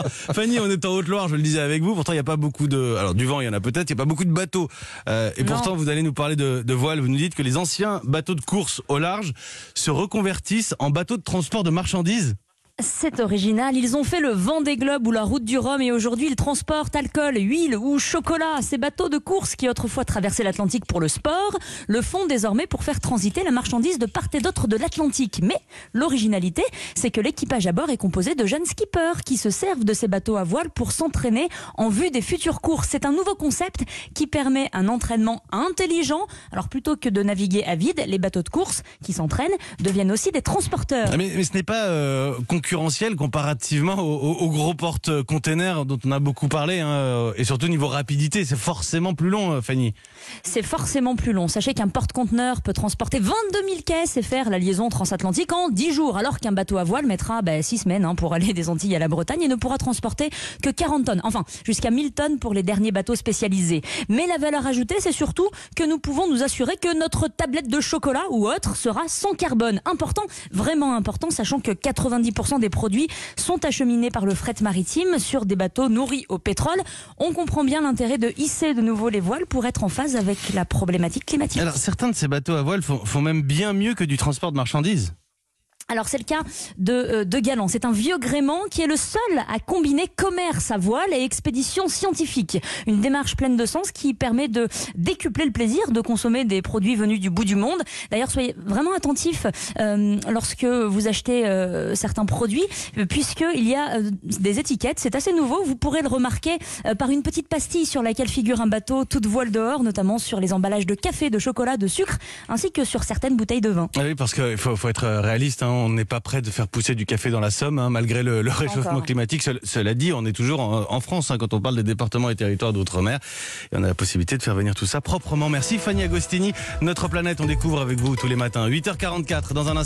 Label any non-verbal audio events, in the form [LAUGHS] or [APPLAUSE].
Alors, [LAUGHS] Fanny, on est en Haute-Loire, je le disais avec vous. Pourtant, il n'y a pas beaucoup de. Alors, du vent, il y en a peut-être. Il n'y a pas beaucoup de bateaux. Euh, et Non. pourtant, vous allez nous parler de, de voile. Vous nous dites que les anciens bateaux de course au large se reconvertissent en bateaux de transport de marchandises. C'est original. Ils ont fait le Vendée Globe ou la route du Rhum et aujourd'hui ils transportent alcool, huile ou chocolat. Ces bateaux de course qui autrefois traversaient l'Atlantique pour le sport le font désormais pour faire transiter la marchandise de part et d'autre de l'Atlantique. Mais l'originalité, c'est que l'équipage à bord est composé de jeunes skippers qui se servent de ces bateaux à voile pour s'entraîner en vue des futures courses. C'est un nouveau concept qui permet un entraînement intelligent. Alors plutôt que de naviguer à vide, les bateaux de course qui s'entraînent deviennent aussi des transporteurs. Ah, Mais, ce n'est pas euh, comparativement aux, gros porte-containers dont on a beaucoup parlé. hein, et surtout niveau rapidité, c'est forcément plus long, euh, Fanny. c'est forcément plus long. Sachez qu'un porte-conteneur peut transporter 22 000 caisses et faire la liaison transatlantique en 10 jours, alors qu'un bateau à voile mettra 6 semaines hein, pour aller [LAUGHS] des Antilles à la Bretagne et ne pourra transporter que 40 tonnes. Enfin, jusqu'à 1000 tonnes pour les derniers bateaux spécialisés. Mais la valeur ajoutée, c'est surtout que nous pouvons nous assurer que notre tablette de chocolat ou autre sera sans carbone. Important, vraiment important, sachant que 90% des produits sont acheminés par le fret maritime sur des bateaux nourris au pétrole. On comprend bien l'intérêt de hisser de nouveau les voiles pour être en phase avec la problématique climatique. Alors, certains de ces bateaux à voile font, font même bien mieux que du transport de marchandises. Alors c'est le cas de, euh, de Galant. C'est un vieux gréement qui est le seul à combiner commerce à voile et expédition scientifique. Une démarche pleine de sens qui permet de décupler le plaisir de consommer des produits venus du bout du monde. D'ailleurs, soyez vraiment attentifs euh, lorsque vous achetez euh, certains produits, puisqu'il y a euh, des étiquettes. C'est assez nouveau. Vous pourrez le remarquer euh, par une petite pastille sur laquelle figure un bateau toute voile dehors, notamment sur les emballages de café, de chocolat, de sucre, ainsi que sur certaines bouteilles de vin. Ah oui, parce qu'il faut, faut être réaliste. hein, on n'est pas prêt de faire pousser du café dans la Somme, hein, malgré le, le réchauffement encore. climatique. Cela- dit, on est toujours en, en France hein, quand on parle des départements et territoires d'outre-mer. Et on a la possibilité de faire venir tout ça proprement. Merci Fanny Agostini. Notre planète, on découvre avec vous tous les matins. 8h44 dans un instant.